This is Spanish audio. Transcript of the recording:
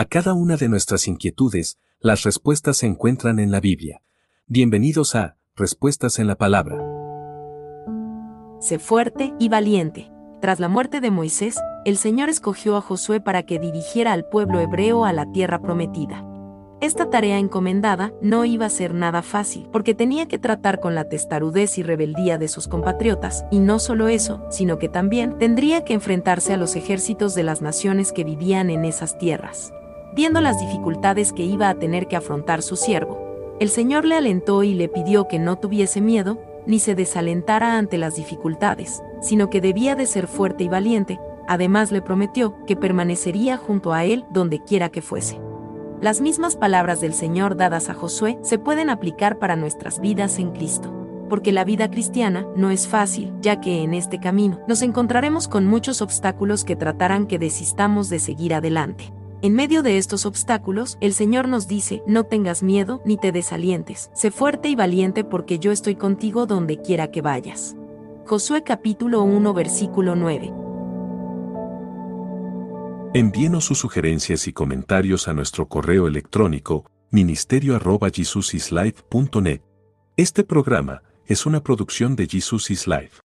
A cada una de nuestras inquietudes, las respuestas se encuentran en la Biblia. Bienvenidos a Respuestas en la Palabra. Sé fuerte y valiente. Tras la muerte de Moisés, el Señor escogió a Josué para que dirigiera al pueblo hebreo a la tierra prometida. Esta tarea encomendada no iba a ser nada fácil, porque tenía que tratar con la testarudez y rebeldía de sus compatriotas, y no solo eso, sino que también tendría que enfrentarse a los ejércitos de las naciones que vivían en esas tierras. Viendo las dificultades que iba a tener que afrontar su siervo, el Señor le alentó y le pidió que no tuviese miedo, ni se desalentara ante las dificultades, sino que debía de ser fuerte y valiente, además le prometió que permanecería junto a él donde quiera que fuese. Las mismas palabras del Señor dadas a Josué se pueden aplicar para nuestras vidas en Cristo. Porque la vida cristiana no es fácil, ya que en este camino nos encontraremos con muchos obstáculos que tratarán que desistamos de seguir adelante. En medio de estos obstáculos, el Señor nos dice, no tengas miedo ni te desalientes, sé fuerte y valiente porque yo estoy contigo donde quiera que vayas. Josué capítulo 1 versículo 9. Envíenos sus sugerencias y comentarios a nuestro correo electrónico ministerio.jesusislife.net. Este programa es una producción de Jesus is Life.